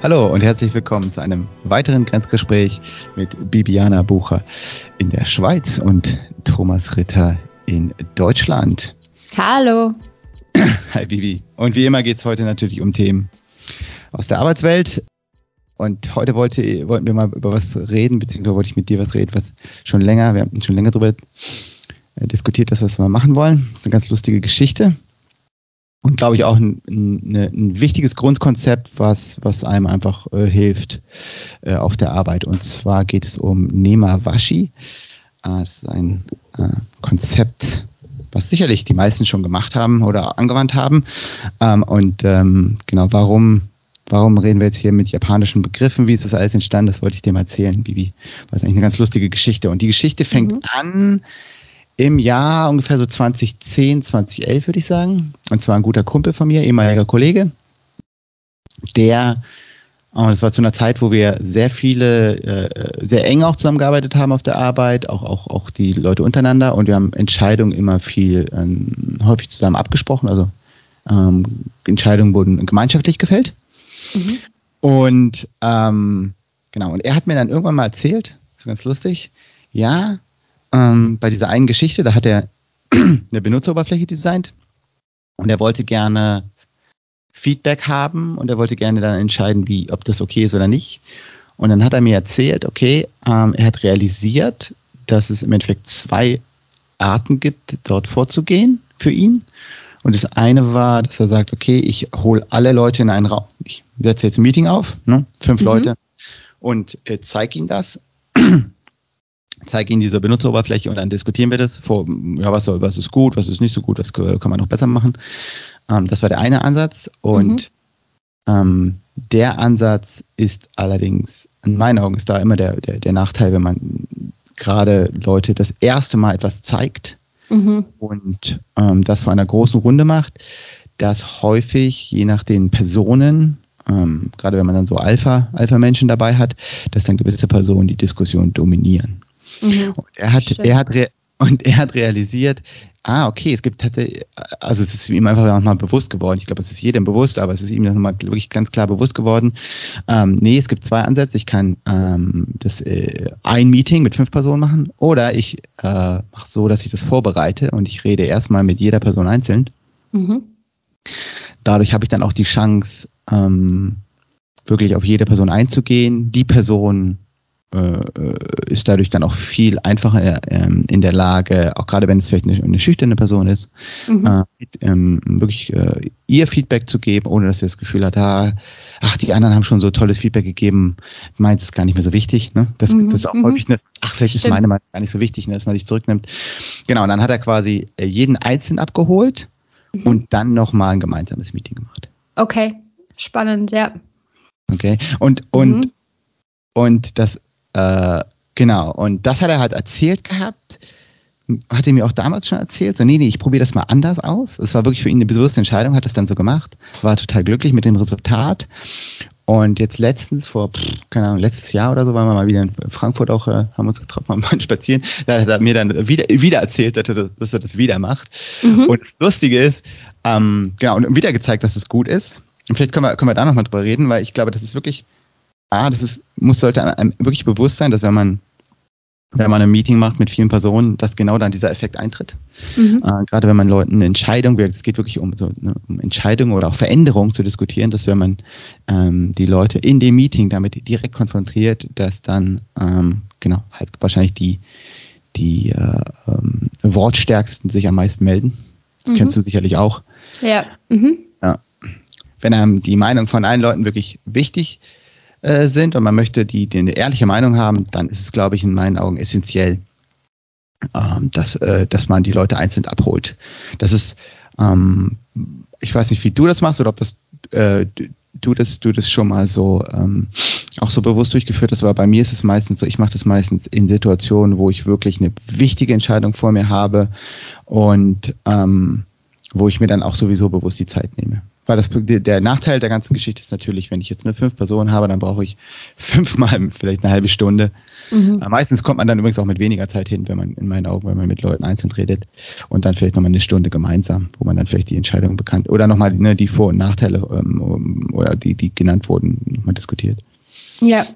Hallo und herzlich willkommen zu einem weiteren Grenzgespräch mit Bibiana Bucher in der Schweiz und Thomas Ritter in Deutschland. Hallo. Hi Bibi. Und wie immer geht es heute natürlich um Themen aus der Arbeitswelt. Und heute wollte, wollten wir mal über was reden, beziehungsweise wollte ich mit dir was reden, was schon länger, wir haben schon länger darüber äh, diskutiert, dass wir das mal machen wollen. Das ist eine ganz lustige Geschichte und glaube ich auch ein, ein, ein, wichtiges Grundkonzept, was, was einem einfach äh, hilft äh, auf der Arbeit. Und zwar geht es um Nemawashi. Äh, das ist ein äh, Konzept, was sicherlich die meisten schon gemacht haben oder angewandt haben. Ähm, und ähm, genau, warum, warum reden wir jetzt hier mit japanischen Begriffen? Wie ist das alles entstanden? Das wollte ich dir mal erzählen, Bibi. Das ist eigentlich eine ganz lustige Geschichte. Und die Geschichte fängt mhm. an im Jahr ungefähr so 2010, 2011 würde ich sagen. Und zwar ein guter Kumpel von mir, ehemaliger Kollege, der, und das war zu einer Zeit, wo wir sehr viele, äh, sehr eng auch zusammengearbeitet haben auf der Arbeit, auch, auch, auch die Leute untereinander und wir haben Entscheidungen immer viel ähm, häufig zusammen abgesprochen, also ähm, Entscheidungen wurden gemeinschaftlich gefällt. Mhm. Und ähm, genau, und er hat mir dann irgendwann mal erzählt, ist ganz lustig, ja, ähm, bei dieser einen Geschichte, da hat er eine Benutzeroberfläche designt und er wollte gerne Feedback haben und er wollte gerne dann entscheiden, wie, ob das okay ist oder nicht. Und dann hat er mir erzählt, okay, ähm, er hat realisiert, dass es im Endeffekt zwei Arten gibt, dort vorzugehen für ihn. Und das eine war, dass er sagt, okay, ich hole alle Leute in einen Raum. Ich setze jetzt ein Meeting auf, ne, fünf mhm. Leute, und äh, zeige ihnen das zeige Ihnen diese Benutzeroberfläche und dann diskutieren wir das. Vor, ja, was, soll, was ist gut, was ist nicht so gut, was kann man noch besser machen. Ähm, das war der eine Ansatz. Und mhm. ähm, der Ansatz ist allerdings, in meinen Augen ist da immer der, der, der Nachteil, wenn man gerade Leute das erste Mal etwas zeigt mhm. und ähm, das vor einer großen Runde macht, dass häufig, je nach den Personen, ähm, gerade wenn man dann so Alpha, Alpha-Menschen dabei hat, dass dann gewisse Personen die Diskussion dominieren. Mhm. Und er hat, er hat, und er hat realisiert, ah, okay, es gibt tatsächlich, also es ist ihm einfach nochmal bewusst geworden. Ich glaube, es ist jedem bewusst, aber es ist ihm nochmal wirklich ganz klar bewusst geworden. Ähm, nee, es gibt zwei Ansätze. Ich kann ähm, das äh, ein Meeting mit fünf Personen machen oder ich äh, mache so, dass ich das vorbereite und ich rede erstmal mit jeder Person einzeln. Mhm. Dadurch habe ich dann auch die Chance, ähm, wirklich auf jede Person einzugehen, die Person ist dadurch dann auch viel einfacher ähm, in der Lage, auch gerade wenn es vielleicht eine, eine schüchterne Person ist, mhm. äh, ähm, wirklich äh, ihr Feedback zu geben, ohne dass sie das Gefühl hat, ah, ach, die anderen haben schon so tolles Feedback gegeben, meins ist gar nicht mehr so wichtig. Ne? Das, mhm. das ist auch mhm. häufig eine, ach, vielleicht Stimmt. ist meine Meinung gar nicht so wichtig, ne, dass man sich zurücknimmt. Genau, und dann hat er quasi äh, jeden einzeln abgeholt mhm. und dann nochmal ein gemeinsames Meeting gemacht. Okay, spannend, ja. Okay, und, und, mhm. und das äh, genau, und das hat er halt erzählt gehabt. Hat er mir auch damals schon erzählt, so, nee, nee, ich probiere das mal anders aus. Es war wirklich für ihn eine bewusste Entscheidung, hat das dann so gemacht, war total glücklich mit dem Resultat. Und jetzt letztens, vor, keine Ahnung, letztes Jahr oder so, waren wir mal wieder in Frankfurt auch, äh, haben uns getroffen, haben mal spazieren. Da hat er mir dann wieder, wieder erzählt, dass er, dass er das wieder macht. Mhm. Und das Lustige ist, ähm, genau, und wieder gezeigt, dass es gut ist. Und vielleicht können wir, können wir da nochmal drüber reden, weil ich glaube, das ist wirklich ah, das ist, muss, sollte einem wirklich bewusst sein, dass wenn man wenn man ein Meeting macht mit vielen Personen, dass genau dann dieser Effekt eintritt. Mhm. Äh, gerade wenn man Leuten eine Entscheidung, es geht wirklich um, so, ne, um Entscheidungen oder auch Veränderungen zu diskutieren, dass wenn man ähm, die Leute in dem Meeting damit direkt konfrontiert, dass dann ähm, genau halt wahrscheinlich die die äh, ähm, wortstärksten sich am meisten melden. Das mhm. kennst du sicherlich auch. Ja. Mhm. ja. Wenn einem die Meinung von allen Leuten wirklich wichtig ist, äh, sind und man möchte die, die eine ehrliche Meinung haben, dann ist es, glaube ich, in meinen Augen essentiell, ähm, dass, äh, dass man die Leute einzeln abholt. Das ist, ähm, ich weiß nicht, wie du das machst oder ob das äh, du das, du das schon mal so ähm, auch so bewusst durchgeführt hast, aber bei mir ist es meistens so, ich mache das meistens in Situationen, wo ich wirklich eine wichtige Entscheidung vor mir habe und ähm, wo ich mir dann auch sowieso bewusst die Zeit nehme. Weil das, der Nachteil der ganzen Geschichte ist natürlich, wenn ich jetzt nur fünf Personen habe, dann brauche ich fünfmal vielleicht eine halbe Stunde. Mhm. Meistens kommt man dann übrigens auch mit weniger Zeit hin, wenn man in meinen Augen, wenn man mit Leuten einzeln redet und dann vielleicht nochmal eine Stunde gemeinsam, wo man dann vielleicht die Entscheidung bekannt oder nochmal ne, die Vor- und Nachteile ähm, oder die, die genannt wurden, nochmal diskutiert. Ja,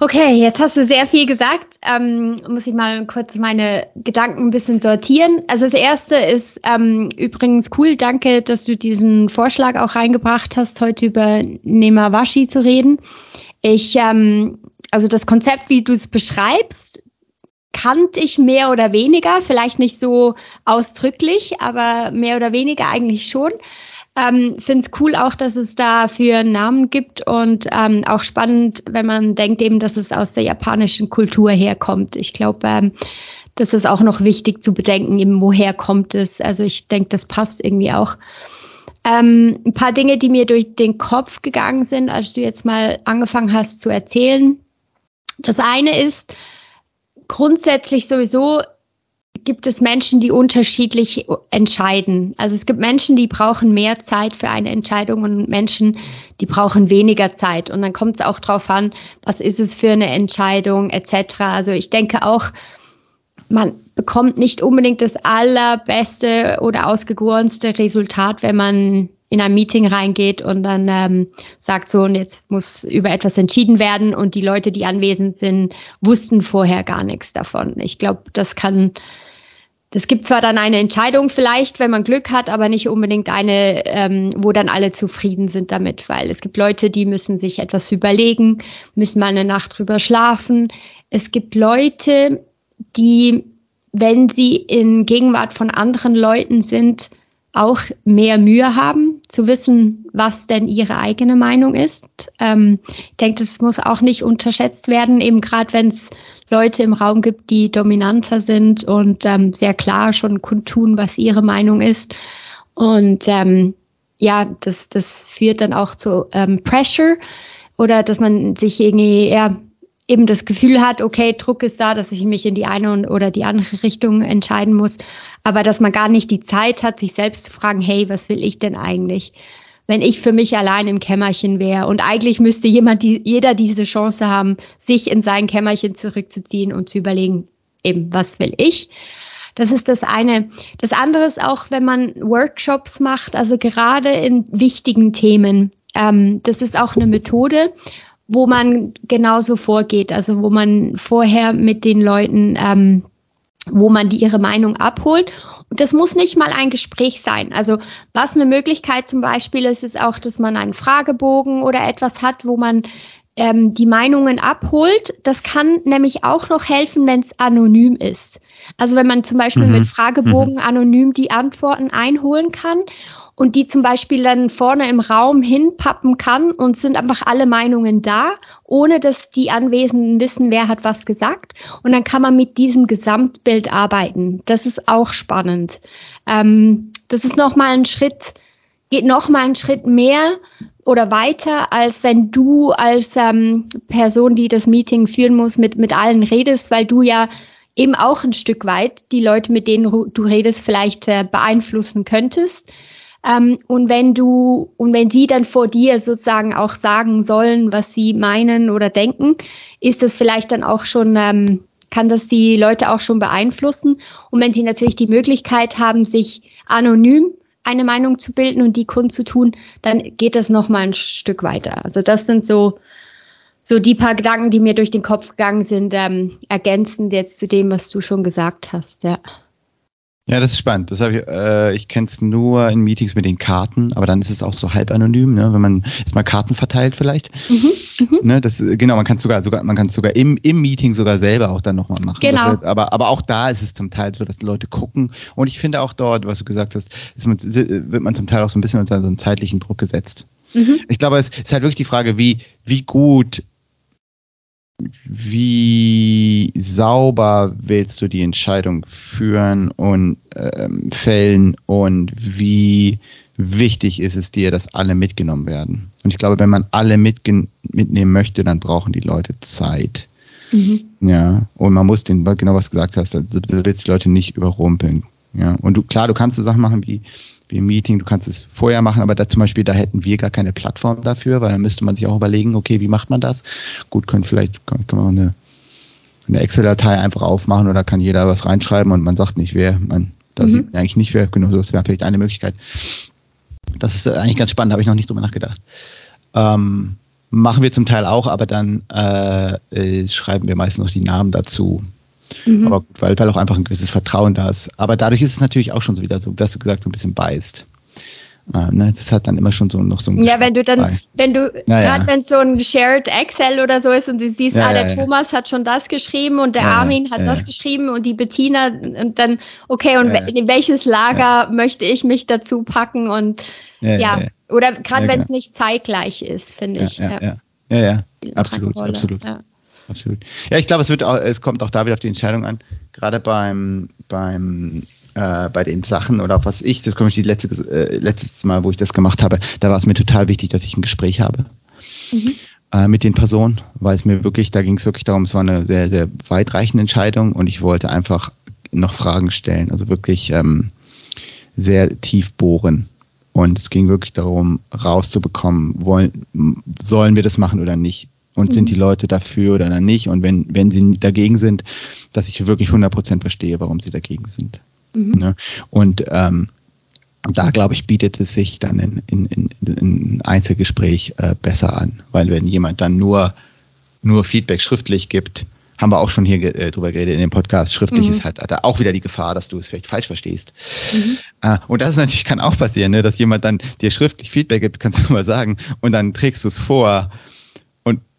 Okay, jetzt hast du sehr viel gesagt. Ähm, muss ich mal kurz meine Gedanken ein bisschen sortieren. Also das erste ist ähm, übrigens cool. Danke, dass du diesen Vorschlag auch reingebracht hast, heute über Nemawashi zu reden. Ich, ähm, also das Konzept, wie du es beschreibst, kannte ich mehr oder weniger, vielleicht nicht so ausdrücklich, aber mehr oder weniger eigentlich schon. Ähm, Finde es cool auch, dass es dafür einen Namen gibt und ähm, auch spannend, wenn man denkt eben, dass es aus der japanischen Kultur herkommt. Ich glaube, ähm, das ist auch noch wichtig zu bedenken, eben woher kommt es. Also ich denke, das passt irgendwie auch. Ähm, ein paar Dinge, die mir durch den Kopf gegangen sind, als du jetzt mal angefangen hast zu erzählen. Das eine ist grundsätzlich sowieso gibt es Menschen, die unterschiedlich entscheiden. Also es gibt Menschen, die brauchen mehr Zeit für eine Entscheidung und Menschen, die brauchen weniger Zeit. Und dann kommt es auch darauf an, was ist es für eine Entscheidung etc. Also ich denke auch, man bekommt nicht unbedingt das allerbeste oder ausgegorenste Resultat, wenn man in ein Meeting reingeht und dann ähm, sagt so, und jetzt muss über etwas entschieden werden und die Leute, die anwesend sind, wussten vorher gar nichts davon. Ich glaube, das kann das gibt zwar dann eine Entscheidung vielleicht, wenn man Glück hat, aber nicht unbedingt eine, ähm, wo dann alle zufrieden sind damit, weil es gibt Leute, die müssen sich etwas überlegen, müssen mal eine Nacht drüber schlafen. Es gibt Leute, die, wenn sie in Gegenwart von anderen Leuten sind, auch mehr Mühe haben, zu wissen, was denn ihre eigene Meinung ist. Ähm, ich denke, das muss auch nicht unterschätzt werden, eben gerade wenn es Leute im Raum gibt, die dominanter sind und ähm, sehr klar schon kundtun, was ihre Meinung ist. Und ähm, ja, das, das führt dann auch zu ähm, Pressure oder dass man sich irgendwie eher eben das Gefühl hat, okay, Druck ist da, dass ich mich in die eine oder die andere Richtung entscheiden muss, aber dass man gar nicht die Zeit hat, sich selbst zu fragen, hey, was will ich denn eigentlich? Wenn ich für mich allein im Kämmerchen wäre und eigentlich müsste jemand, die, jeder diese Chance haben, sich in sein Kämmerchen zurückzuziehen und zu überlegen, eben, was will ich? Das ist das eine. Das andere ist auch, wenn man Workshops macht, also gerade in wichtigen Themen. Ähm, das ist auch eine Methode, wo man genauso vorgeht, also wo man vorher mit den Leuten, ähm, wo man die ihre Meinung abholt. Und das muss nicht mal ein Gespräch sein. Also was eine Möglichkeit zum Beispiel ist, ist auch, dass man einen Fragebogen oder etwas hat, wo man ähm, die Meinungen abholt. Das kann nämlich auch noch helfen, wenn es anonym ist. Also wenn man zum Beispiel mhm. mit Fragebogen mhm. anonym die Antworten einholen kann und die zum Beispiel dann vorne im Raum hinpappen kann und sind einfach alle Meinungen da, ohne dass die Anwesenden wissen, wer hat was gesagt. Und dann kann man mit diesem Gesamtbild arbeiten. Das ist auch spannend. Ähm, das ist nochmal ein Schritt, geht nochmal einen Schritt mehr oder weiter, als wenn du als ähm, Person, die das Meeting führen muss, mit, mit allen redest, weil du ja eben auch ein Stück weit die Leute, mit denen du redest, vielleicht äh, beeinflussen könntest. Ähm, und wenn du, und wenn sie dann vor dir sozusagen auch sagen sollen, was sie meinen oder denken, ist das vielleicht dann auch schon, ähm, kann das die Leute auch schon beeinflussen. Und wenn sie natürlich die Möglichkeit haben, sich anonym eine Meinung zu bilden und die kundzutun, dann geht das nochmal ein Stück weiter. Also das sind so, so die paar Gedanken, die mir durch den Kopf gegangen sind, ähm, ergänzend jetzt zu dem, was du schon gesagt hast, ja. Ja, das ist spannend. Das ich, äh, ich kenne es nur in Meetings mit den Karten, aber dann ist es auch so halb anonym, ne? wenn man jetzt mal Karten verteilt vielleicht. Mhm, mh. ne? das, genau, man kann sogar, sogar, man kann es sogar im, im Meeting sogar selber auch dann nochmal machen. Genau. Wird, aber, aber auch da ist es zum Teil so, dass Leute gucken. Und ich finde auch dort, was du gesagt hast, man, wird man zum Teil auch so ein bisschen unter so einen zeitlichen Druck gesetzt. Mhm. Ich glaube, es ist halt wirklich die Frage, wie, wie gut wie sauber willst du die Entscheidung führen und ähm, fällen und wie wichtig ist es dir, dass alle mitgenommen werden? Und ich glaube, wenn man alle mitnehmen möchte, dann brauchen die Leute Zeit. Mhm. Ja, und man muss den, genau was du gesagt hast, du willst die Leute nicht überrumpeln. Ja, und du, klar, du kannst so Sachen machen wie, wie ein Meeting, du kannst es vorher machen, aber da zum Beispiel, da hätten wir gar keine Plattform dafür, weil dann müsste man sich auch überlegen, okay, wie macht man das? Gut, können vielleicht, können, wir eine, eine Excel-Datei einfach aufmachen oder kann jeder was reinschreiben und man sagt nicht, wer, man, da mhm. sieht man eigentlich nicht, wer, genau, das wäre vielleicht eine Möglichkeit. Das ist eigentlich ganz spannend, habe ich noch nicht drüber nachgedacht. Ähm, machen wir zum Teil auch, aber dann äh, äh, schreiben wir meistens noch die Namen dazu. Mhm. Aber gut, weil, weil auch einfach ein gewisses Vertrauen da ist. Aber dadurch ist es natürlich auch schon so wieder so, wie hast du gesagt, so ein bisschen beißt. Äh, ne, das hat dann immer schon so noch so ein Ja, wenn du dann, bei. wenn du, naja. gerade wenn so ein Shared Excel oder so ist und du siehst, ja, ah, der ja, Thomas hat schon das geschrieben und der ja, Armin hat das geschrieben und die Bettina und dann, okay, und in welches Lager möchte ich mich dazu packen und ja, oder gerade wenn es genau. nicht zeitgleich ist, finde ich. Ja, ja, ja, ja, absolut, absolut. Absolut. Ja, ich glaube, es wird auch, es kommt auch da wieder auf die Entscheidung an. Gerade beim, beim äh, bei den Sachen oder was ich, das komme ich die letzte, äh, letztes Mal, wo ich das gemacht habe, da war es mir total wichtig, dass ich ein Gespräch habe mhm. äh, mit den Personen, weil es mir wirklich, da ging es wirklich darum, es war eine sehr, sehr weitreichende Entscheidung und ich wollte einfach noch Fragen stellen, also wirklich ähm, sehr tief bohren. Und es ging wirklich darum, rauszubekommen, wollen, sollen wir das machen oder nicht? Und mhm. sind die Leute dafür oder nicht? Und wenn, wenn sie dagegen sind, dass ich wirklich 100% verstehe, warum sie dagegen sind. Mhm. Ne? Und ähm, da, glaube ich, bietet es sich dann in, in, in, in Einzelgespräch äh, besser an. Weil wenn jemand dann nur, nur Feedback schriftlich gibt, haben wir auch schon hier äh, drüber geredet in dem Podcast. Schriftlich mhm. ist halt da auch wieder die Gefahr, dass du es vielleicht falsch verstehst. Mhm. Äh, und das ist natürlich kann auch passieren, ne, dass jemand dann dir schriftlich Feedback gibt, kannst du mal sagen, und dann trägst du es vor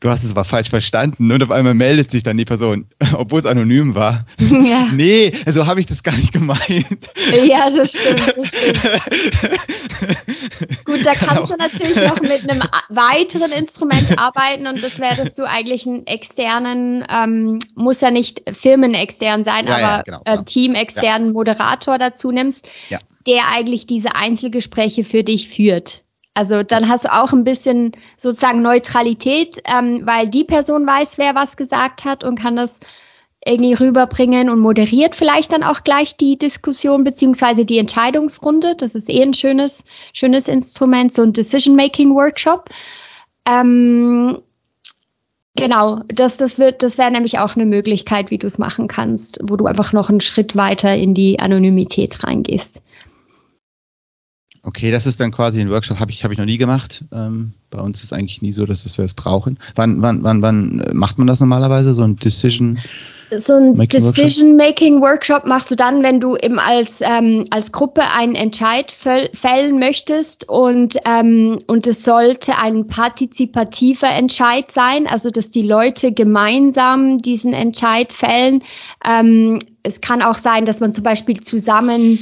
du hast es aber falsch verstanden und auf einmal meldet sich dann die Person, obwohl es anonym war. Ja. Nee, also habe ich das gar nicht gemeint. Ja, das stimmt, das stimmt. Gut, da Kann kannst du natürlich noch mit einem weiteren Instrument arbeiten und das wäre, dass du eigentlich einen externen, ähm, muss ja nicht firmenextern sein, ja, aber ja, genau, äh, teamexternen Moderator dazu nimmst, der eigentlich diese Einzelgespräche für dich führt. Also dann hast du auch ein bisschen sozusagen Neutralität, ähm, weil die Person weiß, wer was gesagt hat und kann das irgendwie rüberbringen und moderiert vielleicht dann auch gleich die Diskussion beziehungsweise die Entscheidungsrunde. Das ist eh ein schönes, schönes Instrument, so ein Decision-Making-Workshop. Ähm, genau, das, das wird, das wäre nämlich auch eine Möglichkeit, wie du es machen kannst, wo du einfach noch einen Schritt weiter in die Anonymität reingehst. Okay, das ist dann quasi ein Workshop, habe ich, hab ich noch nie gemacht. Ähm, bei uns ist eigentlich nie so, dass wir es brauchen. Wann, wann, wann, wann macht man das normalerweise, so ein Decision? So ein Decision-Making-Workshop machst du dann, wenn du eben als, ähm, als Gruppe einen Entscheid fällen möchtest und, ähm, und es sollte ein partizipativer Entscheid sein, also dass die Leute gemeinsam diesen Entscheid fällen. Ähm, es kann auch sein, dass man zum Beispiel zusammen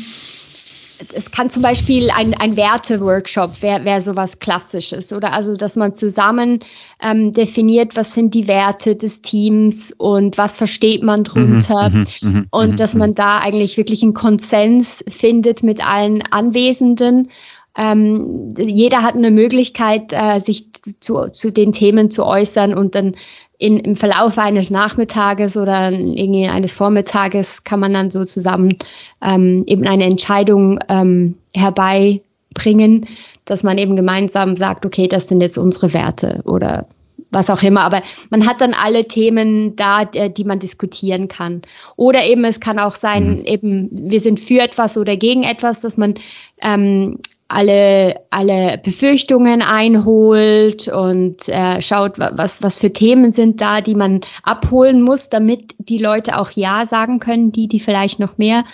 es kann zum Beispiel ein, ein Werte-Workshop wäre wär sowas Klassisches oder also, dass man zusammen ähm, definiert, was sind die Werte des Teams und was versteht man drunter mhm, mhm, mhm und mhm, dass man mhm. da eigentlich wirklich einen Konsens findet mit allen Anwesenden. Ähm, jeder hat eine Möglichkeit, äh, sich zu, zu den Themen zu äußern und dann in, im Verlauf eines Nachmittages oder irgendwie eines Vormittages kann man dann so zusammen ähm, eben eine Entscheidung ähm, herbeibringen, dass man eben gemeinsam sagt, okay, das sind jetzt unsere Werte oder was auch immer. Aber man hat dann alle Themen da, die man diskutieren kann. Oder eben, es kann auch sein, mhm. eben, wir sind für etwas oder gegen etwas, dass man ähm, alle, alle Befürchtungen einholt und äh, schaut, was, was für Themen sind da, die man abholen muss, damit die Leute auch Ja sagen können, die, die vielleicht noch mehr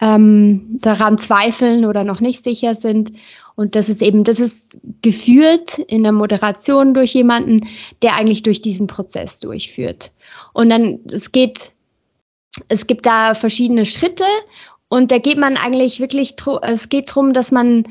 ähm, daran zweifeln oder noch nicht sicher sind. Und das ist eben, das ist geführt in der Moderation durch jemanden, der eigentlich durch diesen Prozess durchführt. Und dann, es geht, es gibt da verschiedene Schritte und da geht man eigentlich wirklich, es geht darum, dass man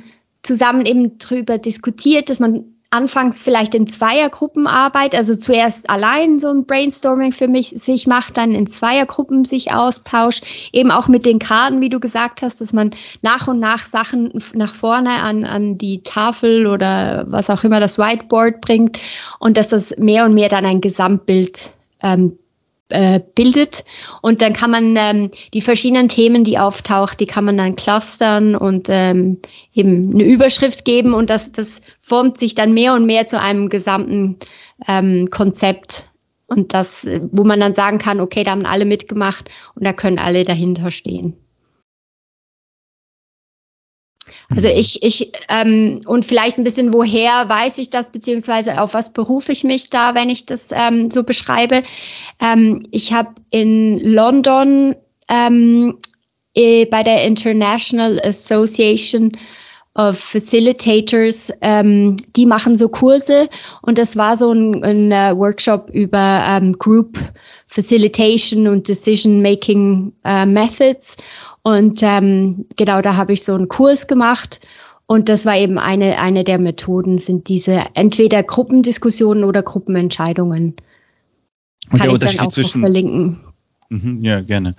zusammen eben drüber diskutiert, dass man anfangs vielleicht in Zweiergruppen arbeitet, also zuerst allein so ein Brainstorming für mich sich macht, dann in Zweiergruppen sich austauscht, eben auch mit den Karten, wie du gesagt hast, dass man nach und nach Sachen nach vorne an, an die Tafel oder was auch immer das Whiteboard bringt und dass das mehr und mehr dann ein Gesamtbild ähm, äh, bildet. Und dann kann man ähm, die verschiedenen Themen, die auftaucht, die kann man dann clustern und ähm, eben eine Überschrift geben und das, das formt sich dann mehr und mehr zu einem gesamten ähm, Konzept. Und das, wo man dann sagen kann, okay, da haben alle mitgemacht und da können alle dahinter stehen. Also mhm. ich, ich, ähm, und vielleicht ein bisschen, woher weiß ich das, beziehungsweise auf was berufe ich mich da, wenn ich das ähm, so beschreibe. Ähm, ich habe in London ähm, äh, bei der International Association of Facilitators, ähm, die machen so Kurse und das war so ein, ein uh, Workshop über ähm, Group Facilitation und Decision Making uh, Methods und ähm, genau, da habe ich so einen Kurs gemacht. Und das war eben eine, eine der Methoden, sind diese entweder Gruppendiskussionen oder Gruppenentscheidungen. Und Kann der Unterschied zwischen verlinken. Mhm, ja, gerne.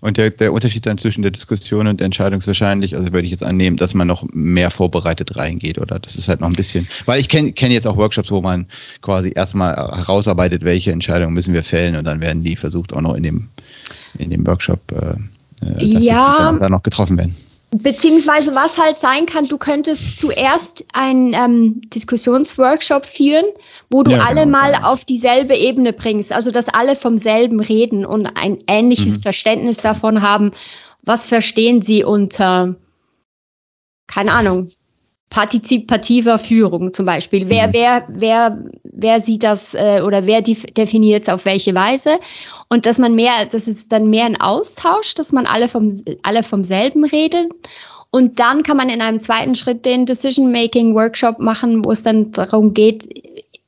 Und der, der Unterschied dann zwischen der Diskussion und der Entscheidung ist wahrscheinlich, also würde ich jetzt annehmen, dass man noch mehr vorbereitet reingeht, oder? Das ist halt noch ein bisschen, weil ich kenne kenn jetzt auch Workshops, wo man quasi erstmal herausarbeitet, welche Entscheidungen müssen wir fällen und dann werden die versucht auch noch in dem, in dem Workshop äh, äh, ja, da noch getroffen werden. Beziehungsweise was halt sein kann, du könntest zuerst einen ähm, Diskussionsworkshop führen, wo du ja, alle genau, mal genau. auf dieselbe Ebene bringst, also dass alle vom selben reden und ein ähnliches mhm. Verständnis davon haben, was verstehen sie unter, keine Ahnung, partizipativer Führung zum Beispiel. Wer, mhm. wer, wer, wer sieht das äh, oder wer definiert es auf welche Weise? Und dass man mehr, das ist dann mehr ein Austausch, dass man alle vom, alle vom selben reden. Und dann kann man in einem zweiten Schritt den Decision-Making-Workshop machen, wo es dann darum geht,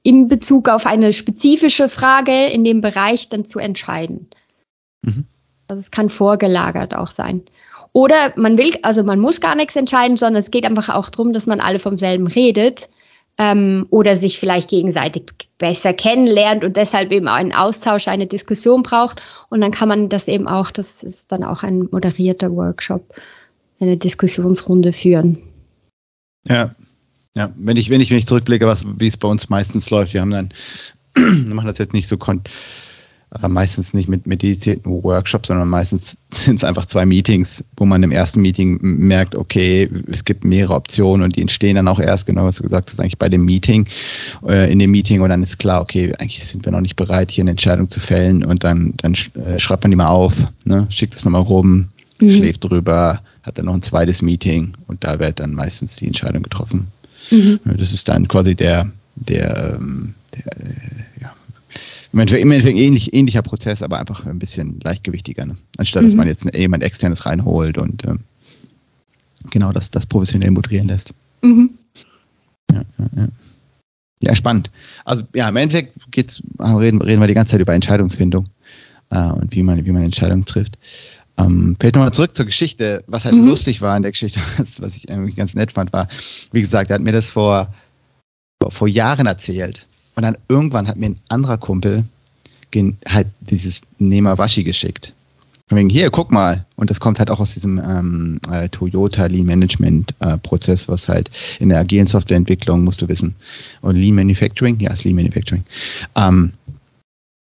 in Bezug auf eine spezifische Frage in dem Bereich dann zu entscheiden. Mhm. Also es kann vorgelagert auch sein. Oder man will, also man muss gar nichts entscheiden, sondern es geht einfach auch darum, dass man alle vom selben redet ähm, oder sich vielleicht gegenseitig besser kennenlernt und deshalb eben einen Austausch, eine Diskussion braucht. Und dann kann man das eben auch, das ist dann auch ein moderierter Workshop, eine Diskussionsrunde führen. Ja, ja, wenn ich, wenn ich, wenn ich zurückblicke, was, wie es bei uns meistens läuft, wir haben dann, wir machen das jetzt nicht so kon äh, meistens nicht mit, mit dedizierten Workshops, sondern meistens sind es einfach zwei Meetings, wo man im ersten Meeting merkt, okay, es gibt mehrere Optionen und die entstehen dann auch erst, genau was du gesagt hast, eigentlich bei dem Meeting, äh, in dem Meeting und dann ist klar, okay, eigentlich sind wir noch nicht bereit, hier eine Entscheidung zu fällen und dann, dann äh, schreibt man die mal auf, ne, schickt es nochmal rum, mhm. schläft drüber, hat dann noch ein zweites Meeting und da wird dann meistens die Entscheidung getroffen. Mhm. Das ist dann quasi der, der, ähm, der, der ja, im Endeffekt ähnlich, ähnlicher Prozess, aber einfach ein bisschen leichtgewichtiger. Ne? Anstatt mhm. dass man jetzt jemand externes reinholt und ähm, genau das, das professionell moderieren lässt. Mhm. Ja, ja, ja. ja, spannend. Also ja, im Endeffekt geht's, reden, reden wir die ganze Zeit über Entscheidungsfindung äh, und wie man, wie man Entscheidungen trifft. Ähm, vielleicht nochmal zurück zur Geschichte, was halt mhm. lustig war in der Geschichte, was ich irgendwie ganz nett fand, war, wie gesagt, er hat mir das vor, vor Jahren erzählt. Und dann irgendwann hat mir ein anderer Kumpel halt dieses Nemawashi geschickt. Von wegen, hier, guck mal. Und das kommt halt auch aus diesem ähm, äh, Toyota Lean Management äh, Prozess, was halt in der agilen Softwareentwicklung, musst du wissen. Und Lean Manufacturing, ja, ist Lean Manufacturing. Ähm,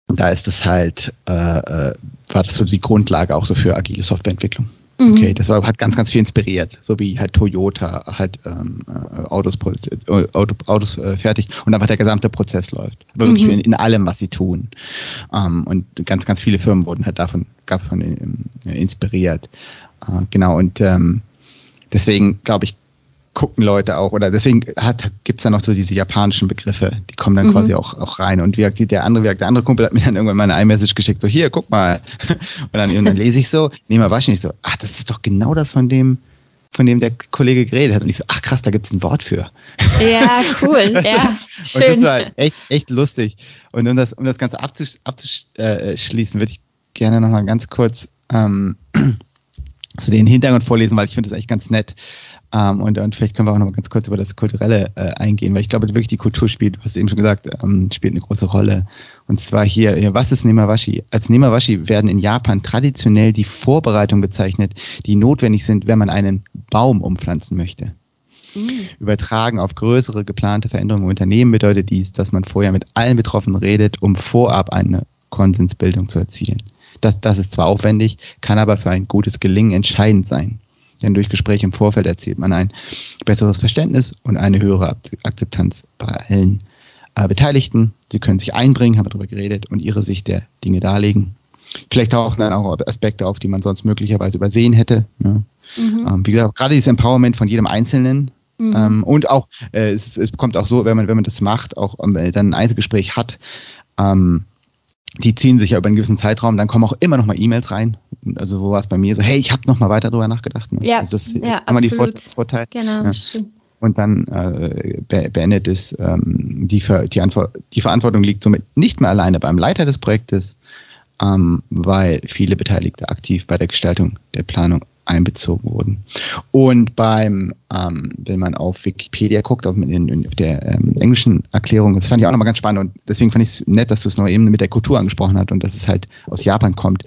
da ist es halt, äh, äh, war das so die Grundlage auch so für agile Softwareentwicklung. Mhm. Okay, das war, hat ganz, ganz viel inspiriert, so wie halt Toyota halt ähm, äh, Autos produziert, äh, Auto, Autos äh, fertig und einfach der gesamte Prozess läuft. Aber wirklich mhm. in, in, allem, was sie tun. Ähm, und ganz, ganz viele Firmen wurden halt davon, davon äh, inspiriert. Äh, genau, und ähm, deswegen glaube ich, gucken Leute auch, oder deswegen gibt es dann noch so diese japanischen Begriffe, die kommen dann mhm. quasi auch, auch rein. Und wie der andere, wie der andere Kumpel hat mir dann irgendwann mal eine iMessage geschickt, so hier, guck mal. Und dann, und dann lese ich so, nee, mal wasch nicht so, ach, das ist doch genau das von dem, von dem der Kollege geredet hat. Und ich so, ach krass, da gibt es ein Wort für. Ja, cool. ja, schön. Und das war echt, echt lustig. Und um das, um das Ganze abzusch abzuschließen, würde ich gerne nochmal ganz kurz ähm, zu den Hintergrund vorlesen, weil ich finde das echt ganz nett. Ähm, und, und vielleicht können wir auch noch mal ganz kurz über das Kulturelle äh, eingehen, weil ich glaube wirklich die Kultur spielt, du hast eben schon gesagt, ähm, spielt eine große Rolle. Und zwar hier, was ist Nemawashi? Als Nemawashi werden in Japan traditionell die Vorbereitungen bezeichnet, die notwendig sind, wenn man einen Baum umpflanzen möchte. Mhm. Übertragen auf größere geplante Veränderungen im Unternehmen bedeutet dies, dass man vorher mit allen Betroffenen redet, um vorab eine Konsensbildung zu erzielen. Das, das ist zwar aufwendig, kann aber für ein gutes Gelingen entscheidend sein. Denn durch Gespräche im Vorfeld erzielt man ein besseres Verständnis und eine höhere Akzeptanz bei allen äh, Beteiligten. Sie können sich einbringen, haben wir darüber geredet, und ihre Sicht der Dinge darlegen. Vielleicht tauchen dann auch Aspekte auf, die man sonst möglicherweise übersehen hätte. Ne? Mhm. Ähm, wie gesagt, gerade dieses Empowerment von jedem Einzelnen. Mhm. Ähm, und auch, äh, es, es kommt auch so, wenn man, wenn man das macht, auch ähm, dann ein Einzelgespräch hat, ähm, die ziehen sich ja über einen gewissen Zeitraum, dann kommen auch immer noch mal E-Mails rein. Also wo war es bei mir so, hey, ich habe noch mal weiter drüber nachgedacht. Ne? Ja, also das ja, immer die Vor Vorteil. Genau, ja. stimmt. Und dann äh, beendet es, ähm, die, Ver die, die Verantwortung liegt somit nicht mehr alleine beim Leiter des Projektes, ähm, weil viele Beteiligte aktiv bei der Gestaltung der Planung einbezogen wurden. Und beim, ähm, wenn man auf Wikipedia guckt, auf, in, in der ähm, englischen Erklärung, das fand ich auch nochmal ganz spannend und deswegen fand ich es nett, dass du es noch eben mit der Kultur angesprochen hast und dass es halt aus Japan kommt,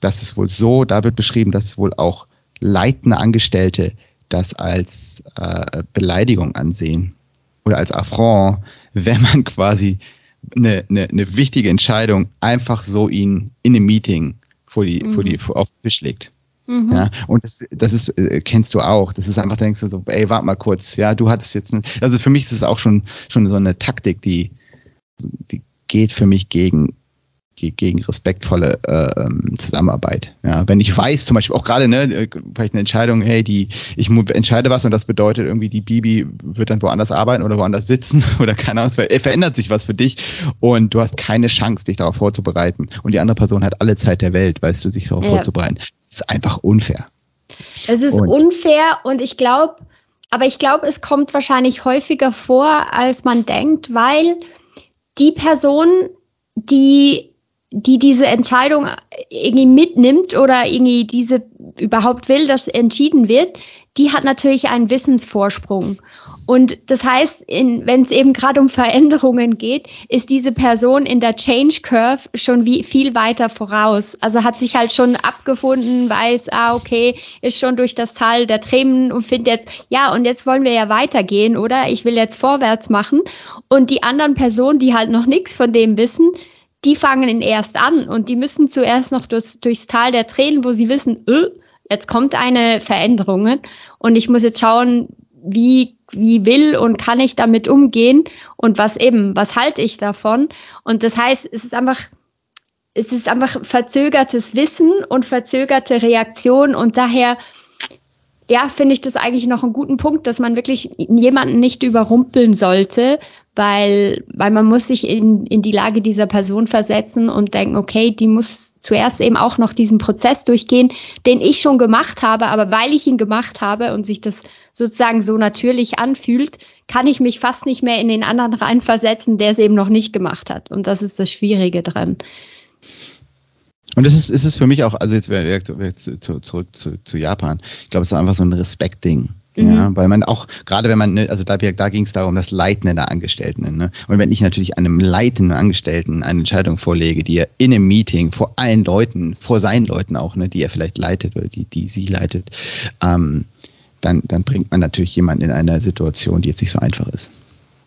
dass es wohl so, da wird beschrieben, dass wohl auch leitende Angestellte das als äh, Beleidigung ansehen oder als Affront, wenn man quasi eine, eine, eine wichtige Entscheidung einfach so ihn in einem Meeting vor die, mhm. vor die, vor, auf den Tisch legt. Mhm. Ja, und das, das ist, äh, kennst du auch. Das ist einfach, denkst du so, ey, warte mal kurz, ja, du hattest jetzt, eine, also für mich ist es auch schon, schon so eine Taktik, die, die geht für mich gegen, gegen respektvolle äh, ähm, Zusammenarbeit. Ja, wenn ich weiß, zum Beispiel auch gerade, ne, äh, vielleicht eine Entscheidung, hey, die, ich entscheide was und das bedeutet irgendwie, die Bibi wird dann woanders arbeiten oder woanders sitzen oder keine Ahnung, es verändert sich was für dich und du hast keine Chance, dich darauf vorzubereiten. Und die andere Person hat alle Zeit der Welt, weißt du, sich darauf ja. vorzubereiten. Das ist einfach unfair. Es ist und, unfair und ich glaube, aber ich glaube, es kommt wahrscheinlich häufiger vor, als man denkt, weil die Person, die die diese Entscheidung irgendwie mitnimmt oder irgendwie diese überhaupt will, dass entschieden wird, die hat natürlich einen Wissensvorsprung. Und das heißt, wenn es eben gerade um Veränderungen geht, ist diese Person in der Change Curve schon wie viel weiter voraus. Also hat sich halt schon abgefunden, weiß, ah, okay, ist schon durch das Tal der Tränen und findet jetzt, ja, und jetzt wollen wir ja weitergehen, oder? Ich will jetzt vorwärts machen. Und die anderen Personen, die halt noch nichts von dem wissen, die fangen erst an und die müssen zuerst noch durchs, durchs Tal der Tränen, wo sie wissen, öh, jetzt kommt eine Veränderung und ich muss jetzt schauen, wie, wie will und kann ich damit umgehen und was eben, was halte ich davon? Und das heißt, es ist einfach, es ist einfach verzögertes Wissen und verzögerte Reaktion und daher ja, finde ich das eigentlich noch einen guten Punkt, dass man wirklich jemanden nicht überrumpeln sollte, weil, weil man muss sich in, in die Lage dieser Person versetzen und denken, okay, die muss zuerst eben auch noch diesen Prozess durchgehen, den ich schon gemacht habe, aber weil ich ihn gemacht habe und sich das sozusagen so natürlich anfühlt, kann ich mich fast nicht mehr in den anderen reinversetzen, der es eben noch nicht gemacht hat. Und das ist das Schwierige dran. Und es ist, es ist für mich auch, also jetzt zurück zu, zu Japan, ich glaube, es ist einfach so ein Respektding. Mhm. Ja, weil man auch, gerade wenn man, ne, also da, da ging es darum, das Leiten der Angestellten. Ne? Und wenn ich natürlich einem leitenden Angestellten eine Entscheidung vorlege, die er in einem Meeting vor allen Leuten, vor seinen Leuten auch, ne, die er vielleicht leitet oder die, die sie leitet, ähm, dann, dann bringt man natürlich jemanden in eine Situation, die jetzt nicht so einfach ist.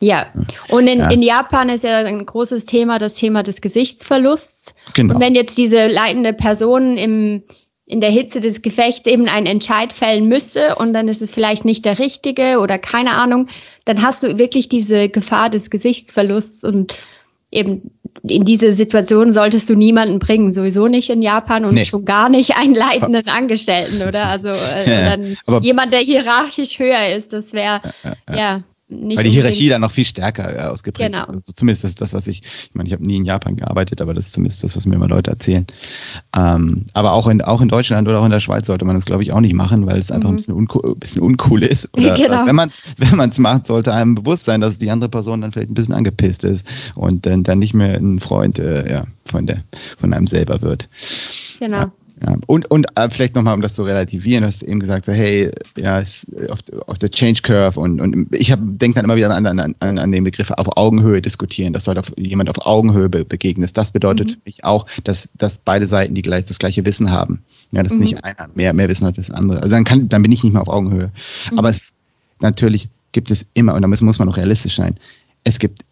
Ja, und in, ja. in Japan ist ja ein großes Thema das Thema des Gesichtsverlusts. Genau. Und wenn jetzt diese leitende Person im, in der Hitze des Gefechts eben einen Entscheid fällen müsste und dann ist es vielleicht nicht der richtige oder keine Ahnung, dann hast du wirklich diese Gefahr des Gesichtsverlusts und eben in diese Situation solltest du niemanden bringen, sowieso nicht in Japan und nee. schon gar nicht einen leitenden Angestellten, oder? Also äh, dann jemand, der hierarchisch höher ist, das wäre ja, ja. Nicht Weil die Hierarchie dann noch viel stärker äh, ausgeprägt genau. ist. Also zumindest das ist das, was ich, ich meine, ich habe nie in Japan gearbeitet, aber das ist zumindest das, was mir immer Leute erzählen. Ähm, aber auch in, auch in Deutschland oder auch in der Schweiz sollte man das, glaube ich, auch nicht machen, weil es einfach mhm. ein, bisschen uncool, ein bisschen uncool ist. Oder genau. wenn man es wenn man's macht, sollte einem bewusst sein, dass die andere Person dann vielleicht ein bisschen angepisst ist und dann, dann nicht mehr ein Freund äh, ja, von, der, von einem selber wird. Genau. Ja. Ja, und und äh, vielleicht nochmal, um das zu relativieren, du hast eben gesagt, so, hey, ja, auf, auf der Change Curve und, und ich denke dann immer wieder an, an, an, an den Begriff auf Augenhöhe diskutieren, dass halt auf, jemand auf Augenhöhe be begegnest. Das bedeutet mhm. für mich auch, dass, dass beide Seiten die gleich, das gleiche Wissen haben. Ja, dass mhm. nicht einer mehr, mehr Wissen hat als der andere. Also dann, kann, dann bin ich nicht mehr auf Augenhöhe. Mhm. Aber es natürlich gibt es immer, und da muss, muss man auch realistisch sein, es gibt,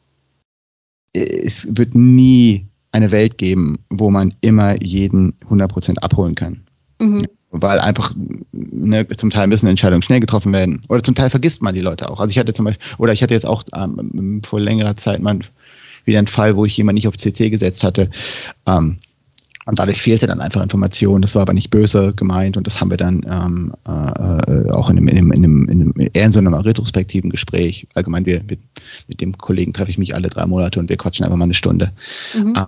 es wird nie eine Welt geben, wo man immer jeden 100% abholen kann. Mhm. Weil einfach ne, zum Teil müssen Entscheidungen schnell getroffen werden. Oder zum Teil vergisst man die Leute auch. Also ich hatte zum Beispiel, oder ich hatte jetzt auch ähm, vor längerer Zeit mal wieder einen Fall, wo ich jemanden nicht auf CC gesetzt hatte. Ähm, und dadurch fehlte dann einfach Information. Das war aber nicht böse gemeint und das haben wir dann ähm, äh, auch in einem, in, einem, in, einem, in einem, eher in so einem retrospektiven Gespräch. Allgemein, wir, mit, mit dem Kollegen treffe ich mich alle drei Monate und wir quatschen einfach mal eine Stunde. Mhm. Ah,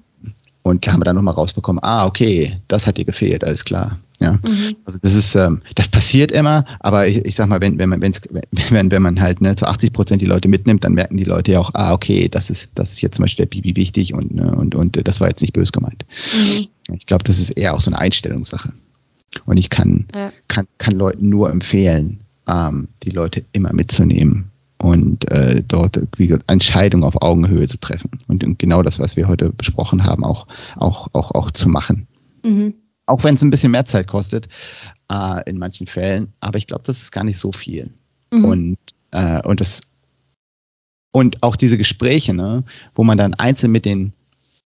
und da haben wir dann nochmal rausbekommen, ah, okay, das hat dir gefehlt, alles klar. Ja. Mhm. Also das ist, ähm, das passiert immer, aber ich, ich sag mal, wenn, wenn man, wenn's, wenn, wenn man halt ne, zu 80 Prozent die Leute mitnimmt, dann merken die Leute ja auch, ah, okay, das ist, das ist jetzt zum Beispiel der Bibi wichtig und, ne, und, und das war jetzt nicht böse gemeint. Mhm. Ich glaube, das ist eher auch so eine Einstellungssache. Und ich kann, ja. kann, kann Leuten nur empfehlen, ähm, die Leute immer mitzunehmen und äh, dort wie gesagt, Entscheidungen auf Augenhöhe zu treffen und, und, genau das, was wir heute besprochen haben, auch, auch, auch, auch zu machen. Mhm. Auch wenn es ein bisschen mehr Zeit kostet äh, in manchen Fällen, aber ich glaube, das ist gar nicht so viel. Mhm. Und, äh, und das und auch diese Gespräche, ne, wo man dann einzeln mit den,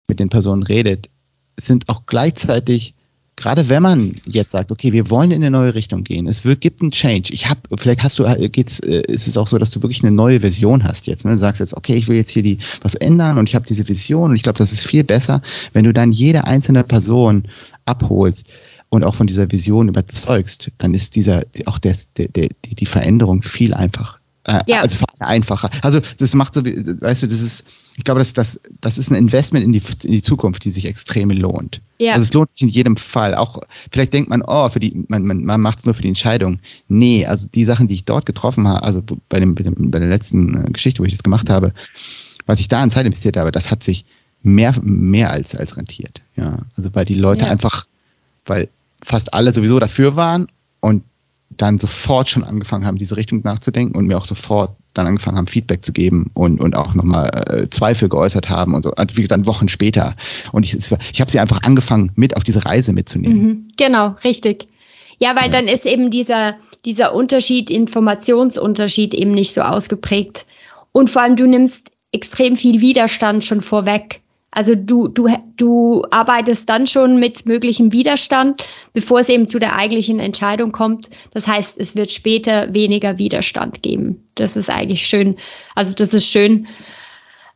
mit den Personen redet, sind auch gleichzeitig gerade wenn man jetzt sagt, okay, wir wollen in eine neue Richtung gehen, es wird, gibt einen Change. Ich habe, vielleicht hast du, äh, geht's, äh, ist es auch so, dass du wirklich eine neue Version hast jetzt. Ne? Du sagst jetzt, okay, ich will jetzt hier die was ändern und ich habe diese Vision und ich glaube, das ist viel besser, wenn du dann jede einzelne Person abholst und auch von dieser Vision überzeugst, dann ist dieser auch der, der, der die, die Veränderung viel einfacher. Äh, ja. Also für alle einfacher. Also das macht so, weißt du, das ist, ich glaube, das, das, das ist ein Investment in die, in die Zukunft, die sich extrem lohnt. Ja. Also es lohnt sich in jedem Fall. Auch vielleicht denkt man, oh, für die, man, man, man macht es nur für die Entscheidung. Nee, also die Sachen, die ich dort getroffen habe, also bei, dem, bei, dem, bei der letzten äh, Geschichte, wo ich das gemacht habe, was ich da an Zeit investiert habe, das hat sich mehr, mehr als, als rentiert. Ja, also weil die Leute ja. einfach, weil fast alle sowieso dafür waren und dann sofort schon angefangen haben, diese Richtung nachzudenken und mir auch sofort dann angefangen haben, Feedback zu geben und, und auch nochmal äh, Zweifel geäußert haben und so, also wie gesagt, Wochen später. Und ich, ich habe sie einfach angefangen, mit auf diese Reise mitzunehmen. Mhm, genau, richtig. Ja, weil ja. dann ist eben dieser, dieser Unterschied, Informationsunterschied eben nicht so ausgeprägt. Und vor allem, du nimmst extrem viel Widerstand schon vorweg. Also du, du, du arbeitest dann schon mit möglichem Widerstand, bevor es eben zu der eigentlichen Entscheidung kommt. Das heißt, es wird später weniger Widerstand geben. Das ist eigentlich schön. Also das ist schön.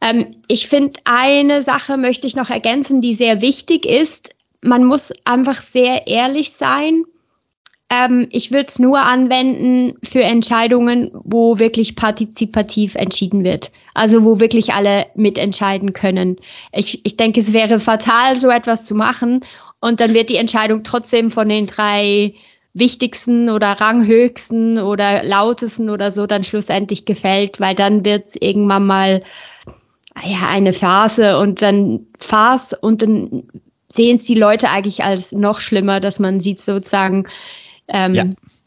Ähm, ich finde, eine Sache möchte ich noch ergänzen, die sehr wichtig ist. Man muss einfach sehr ehrlich sein ähm, ich würde es nur anwenden für Entscheidungen, wo wirklich partizipativ entschieden wird. Also wo wirklich alle mitentscheiden können. Ich, ich denke, es wäre fatal, so etwas zu machen. Und dann wird die Entscheidung trotzdem von den drei wichtigsten oder ranghöchsten oder lautesten oder so dann schlussendlich gefällt, weil dann wird irgendwann mal ja eine Phase und dann Farce und dann sehen es die Leute eigentlich als noch schlimmer, dass man sieht sozusagen, ähm, ja.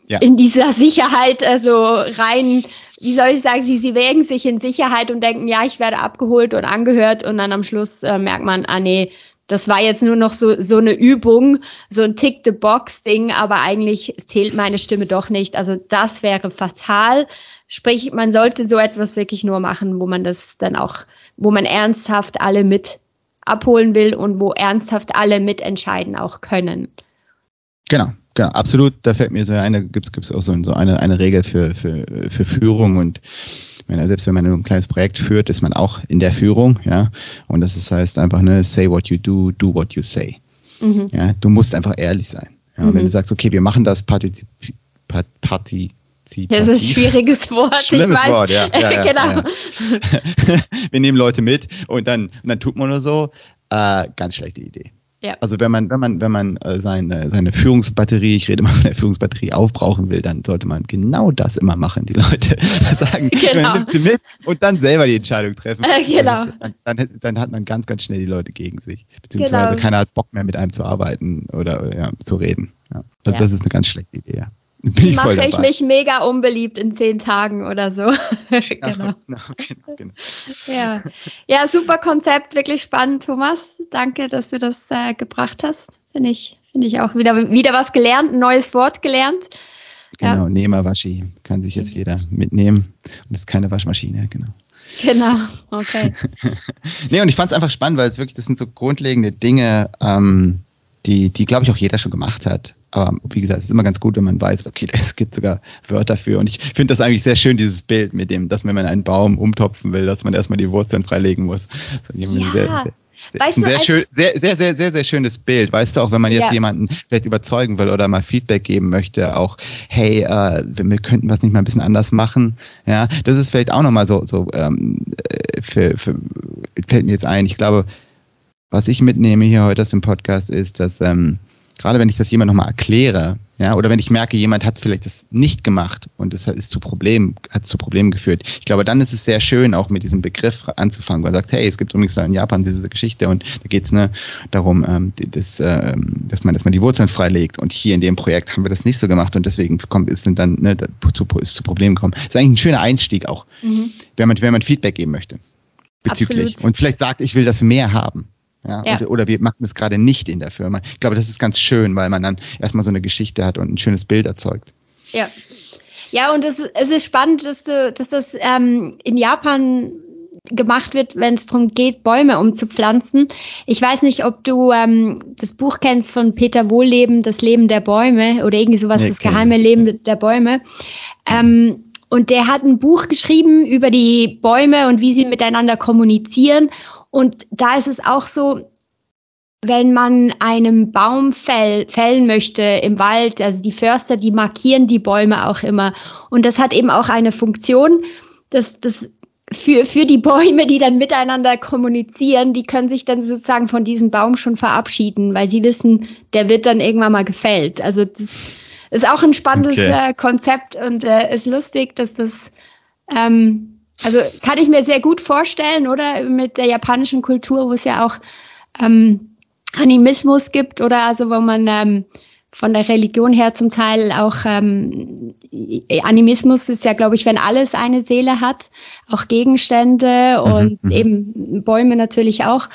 Ja. in dieser Sicherheit, also rein, wie soll ich sagen, sie, sie wägen sich in Sicherheit und denken, ja, ich werde abgeholt und angehört und dann am Schluss äh, merkt man, ah nee, das war jetzt nur noch so, so eine Übung, so ein Tick-the-Box-Ding, aber eigentlich zählt meine Stimme doch nicht. Also das wäre fatal. Sprich, man sollte so etwas wirklich nur machen, wo man das dann auch, wo man ernsthaft alle mit abholen will und wo ernsthaft alle mitentscheiden auch können. Genau, genau, absolut. Da fällt mir so eine, gibt es auch so, so eine, eine Regel für, für, für Führung und meine, selbst wenn man ein kleines Projekt führt, ist man auch in der Führung, ja. Und das ist, heißt einfach, ne, say what you do, do what you say. Mhm. Ja, du musst einfach ehrlich sein. Ja, mhm. Wenn du sagst, okay, wir machen das Partizip Parti das ist ein schwieriges Wort. Schlimmes Wort, ja. ja, ja genau. Ja. wir nehmen Leute mit und dann, und dann tut man nur so. Äh, ganz schlechte Idee. Ja. Also wenn man, wenn man, wenn man äh, seine, seine Führungsbatterie, ich rede mal von der Führungsbatterie aufbrauchen will, dann sollte man genau das immer machen, die Leute sagen, genau. man nimmt sie mit und dann selber die Entscheidung treffen. Äh, genau. Ist, dann, dann, dann, hat man ganz, ganz schnell die Leute gegen sich. Beziehungsweise genau. keiner hat Bock mehr mit einem zu arbeiten oder ja, zu reden. Ja. Das, ja. das ist eine ganz schlechte Idee, ja. Bin ich mache ich mich mega unbeliebt in zehn Tagen oder so. genau. genau, genau, genau. Ja. ja, super Konzept, wirklich spannend, Thomas. Danke, dass du das äh, gebracht hast. Finde ich, finde ich auch wieder, wieder was gelernt, ein neues Wort gelernt. Genau, ja. Nehmerwaschi kann sich jetzt jeder mitnehmen. Und es ist keine Waschmaschine, genau. Genau, okay. nee, und ich fand es einfach spannend, weil es wirklich, das sind so grundlegende Dinge, ähm, die, die glaube ich, auch jeder schon gemacht hat. Aber wie gesagt, es ist immer ganz gut, wenn man weiß, okay, es gibt sogar Wörter für. Und ich finde das eigentlich sehr schön, dieses Bild mit dem, dass wenn man einen Baum umtopfen will, dass man erstmal die Wurzeln freilegen muss. Ja. Sehr, sehr, Weißt ein sehr, du, schön, sehr, sehr, sehr, sehr, sehr schönes Bild. Weißt du, auch wenn man jetzt ja. jemanden vielleicht überzeugen will oder mal Feedback geben möchte, auch, hey, äh, wir könnten was nicht mal ein bisschen anders machen. Ja, das ist vielleicht auch nochmal so, so ähm, äh, für, für, fällt mir jetzt ein. Ich glaube, was ich mitnehme hier heute aus dem Podcast ist, dass ähm, gerade wenn ich das jemand nochmal erkläre, ja, oder wenn ich merke, jemand hat vielleicht das nicht gemacht und es ist zu Problemen, hat zu Problemen geführt. Ich glaube, dann ist es sehr schön, auch mit diesem Begriff anzufangen, weil er sagt, hey, es gibt übrigens in Japan diese Geschichte und da geht es ne, darum, ähm, das, äh, dass, man, dass man die Wurzeln freilegt. Und hier in dem Projekt haben wir das nicht so gemacht und deswegen kommt es dann ne, zu, ist zu Problemen gekommen. Das ist eigentlich ein schöner Einstieg auch, mhm. wenn, man, wenn man Feedback geben möchte. Bezüglich. Absolut. Und vielleicht sagt, ich will das mehr haben. Ja, ja. Oder, oder, wir machen es gerade nicht in der Firma. Ich glaube, das ist ganz schön, weil man dann erstmal so eine Geschichte hat und ein schönes Bild erzeugt. Ja. Ja, und es, es ist spannend, dass, du, dass das ähm, in Japan gemacht wird, wenn es darum geht, Bäume umzupflanzen. Ich weiß nicht, ob du ähm, das Buch kennst von Peter Wohlleben, Das Leben der Bäume oder irgendwie sowas, nee, das geheime Leben der Bäume. Ähm, und der hat ein Buch geschrieben über die Bäume und wie sie miteinander kommunizieren. Und da ist es auch so, wenn man einen Baum fäll, fällen möchte im Wald, also die Förster, die markieren die Bäume auch immer. Und das hat eben auch eine Funktion, dass das für, für die Bäume, die dann miteinander kommunizieren, die können sich dann sozusagen von diesem Baum schon verabschieden, weil sie wissen, der wird dann irgendwann mal gefällt. Also das ist auch ein spannendes okay. äh, Konzept und äh, ist lustig, dass das ähm, also kann ich mir sehr gut vorstellen, oder? Mit der japanischen Kultur, wo es ja auch ähm, Animismus gibt, oder? Also wo man ähm, von der Religion her zum Teil auch ähm, Animismus ist ja, glaube ich, wenn alles eine Seele hat, auch Gegenstände mhm, und mhm. eben Bäume natürlich auch.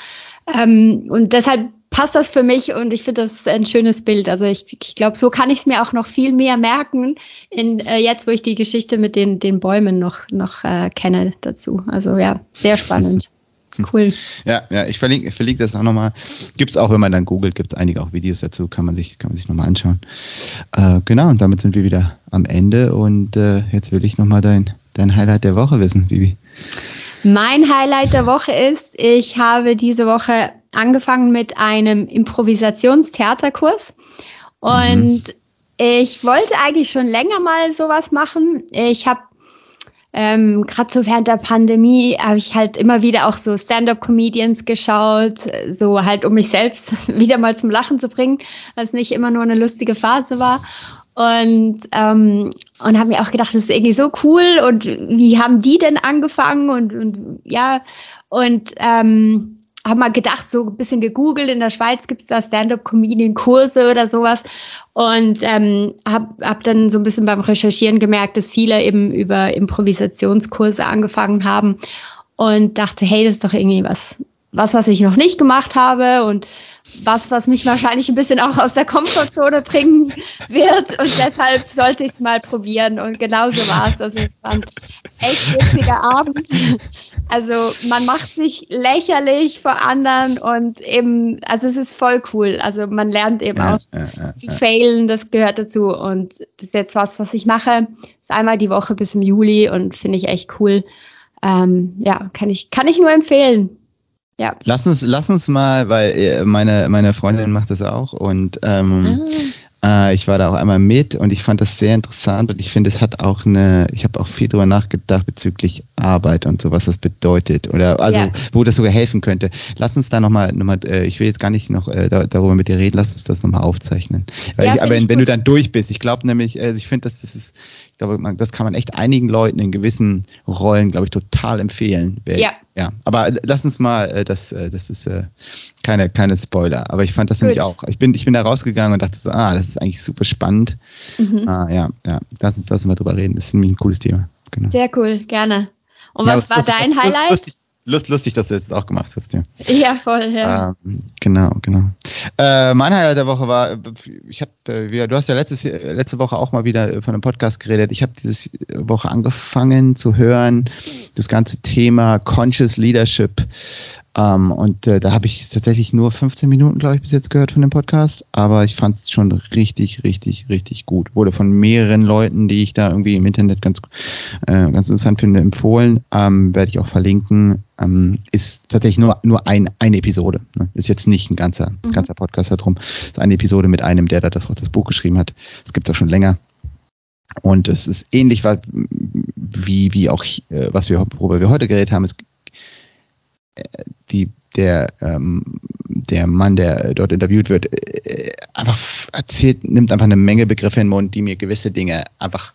Ähm, und deshalb passt das für mich und ich finde das ein schönes Bild. Also ich, ich glaube, so kann ich es mir auch noch viel mehr merken, in, äh, jetzt wo ich die Geschichte mit den, den Bäumen noch, noch äh, kenne dazu. Also ja, sehr spannend. Cool. Ja, ja, ich verlinke, verlinke das auch nochmal. Gibt es auch, wenn man dann googelt, gibt es einige auch Videos dazu, kann man sich, kann man sich nochmal anschauen. Äh, genau, und damit sind wir wieder am Ende und äh, jetzt will ich nochmal dein, dein Highlight der Woche wissen, Bibi. Mein Highlight der Woche ist, ich habe diese Woche angefangen mit einem Improvisationstheaterkurs und mhm. ich wollte eigentlich schon länger mal sowas machen. Ich habe ähm, gerade so während der Pandemie habe ich halt immer wieder auch so Stand-up-Comedians geschaut, so halt um mich selbst wieder mal zum Lachen zu bringen, weil es nicht immer nur eine lustige Phase war. Und, ähm, und habe mir auch gedacht, das ist irgendwie so cool. Und wie haben die denn angefangen? Und, und ja, und ähm, habe mal gedacht, so ein bisschen gegoogelt, in der Schweiz gibt es da Stand-up-Comedian-Kurse oder sowas. Und ähm, habe hab dann so ein bisschen beim Recherchieren gemerkt, dass viele eben über Improvisationskurse angefangen haben. Und dachte, hey, das ist doch irgendwie was, was, was ich noch nicht gemacht habe. Und was, was mich wahrscheinlich ein bisschen auch aus der Komfortzone bringen wird. Und deshalb sollte ich es mal probieren. Und genauso war es. Also es war ein echt witziger Abend. Also man macht sich lächerlich vor anderen und eben, also es ist voll cool. Also man lernt eben auch ja, ja, zu failen, das gehört dazu. Und das ist jetzt was, was ich mache. Das ist einmal die Woche bis im Juli und finde ich echt cool. Ähm, ja, kann ich, kann ich nur empfehlen. Ja. Lass uns, lass uns mal, weil äh, meine, meine Freundin macht das auch und ähm, ah. äh, ich war da auch einmal mit und ich fand das sehr interessant und ich finde, es hat auch eine, ich habe auch viel drüber nachgedacht bezüglich Arbeit und so, was das bedeutet oder also ja. wo das sogar helfen könnte. Lass uns da nochmal, noch mal, äh, ich will jetzt gar nicht noch äh, da, darüber mit dir reden, lass uns das nochmal aufzeichnen. Weil ja, ich, aber wenn, wenn du dann durch bist, ich glaube nämlich, also ich finde, dass das ist glaube, man, das kann man echt einigen Leuten in gewissen Rollen, glaube ich, total empfehlen. Ja. Ja, aber lass uns mal, äh, das, äh, das ist äh, keine, keine Spoiler, aber ich fand das Gut. nämlich auch. Ich bin, ich bin da rausgegangen und dachte so, ah, das ist eigentlich super spannend. Mhm. Ah, ja, ja, lass uns, lass uns mal drüber reden. Das ist nämlich ein cooles Thema. Genau. Sehr cool, gerne. Und was ja, war dein Highlight? Lustig, Lust, lustig, dass du das auch gemacht hast, ja. Ja, voll, ja. Ähm, genau, genau. Äh, mein Highlight der Woche war, ich habe, äh, du hast ja letztes, letzte Woche auch mal wieder von einem Podcast geredet. Ich habe diese Woche angefangen zu hören, das ganze Thema Conscious Leadership ähm, und äh, da habe ich tatsächlich nur 15 Minuten, glaube ich, bis jetzt gehört von dem Podcast. Aber ich fand es schon richtig, richtig, richtig gut. Wurde von mehreren Leuten, die ich da irgendwie im Internet ganz, äh, ganz interessant finde, empfohlen. Ähm, Werde ich auch verlinken. Ähm, ist tatsächlich nur, nur ein, eine Episode. Ne? Ist jetzt nicht ein ganzer, mhm. ganzer Podcast darum. Ist eine Episode mit einem, der da das, das Buch geschrieben hat. Es gibt das schon länger. Und es ist ähnlich wie, wie auch, äh, was wir, worüber wir heute geredet haben. Es die, der, ähm, der Mann, der dort interviewt wird, äh, einfach erzählt, nimmt einfach eine Menge Begriffe in den Mund, die mir gewisse Dinge einfach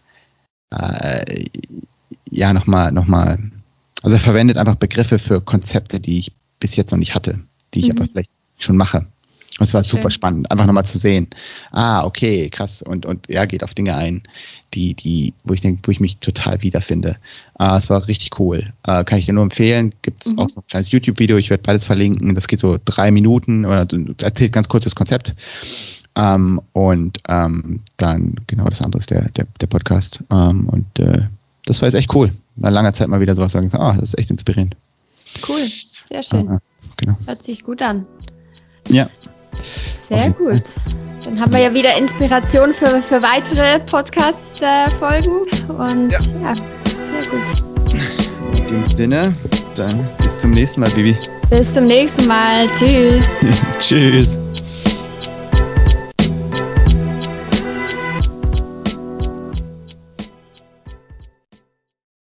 äh, ja nochmal, nochmal, also er verwendet einfach Begriffe für Konzepte, die ich bis jetzt noch nicht hatte, die ich mhm. aber vielleicht schon mache. Und es war super spannend, einfach nochmal zu sehen. Ah, okay, krass. Und, und ja, geht auf Dinge ein, die, die, wo ich denke, wo ich mich total wiederfinde. Ah, es war richtig cool. Ah, kann ich dir nur empfehlen. Gibt es mhm. auch so ein kleines YouTube-Video, ich werde beides verlinken. Das geht so drei Minuten oder erzählt ganz kurz das Konzept. Ähm, und ähm, dann, genau, das andere ist der, der, der Podcast. Ähm, und äh, das war jetzt echt cool. Nach langer Zeit mal wieder sowas sagen, ah, das ist echt inspirierend. Cool, sehr schön. Ah, genau. Hört sich gut an. Ja. Sehr gut. Dann haben wir ja wieder Inspiration für, für weitere Podcast-Folgen. Und ja. ja, sehr gut. In dem Sinne, dann bis zum nächsten Mal, Bibi. Bis zum nächsten Mal. Tschüss. Tschüss.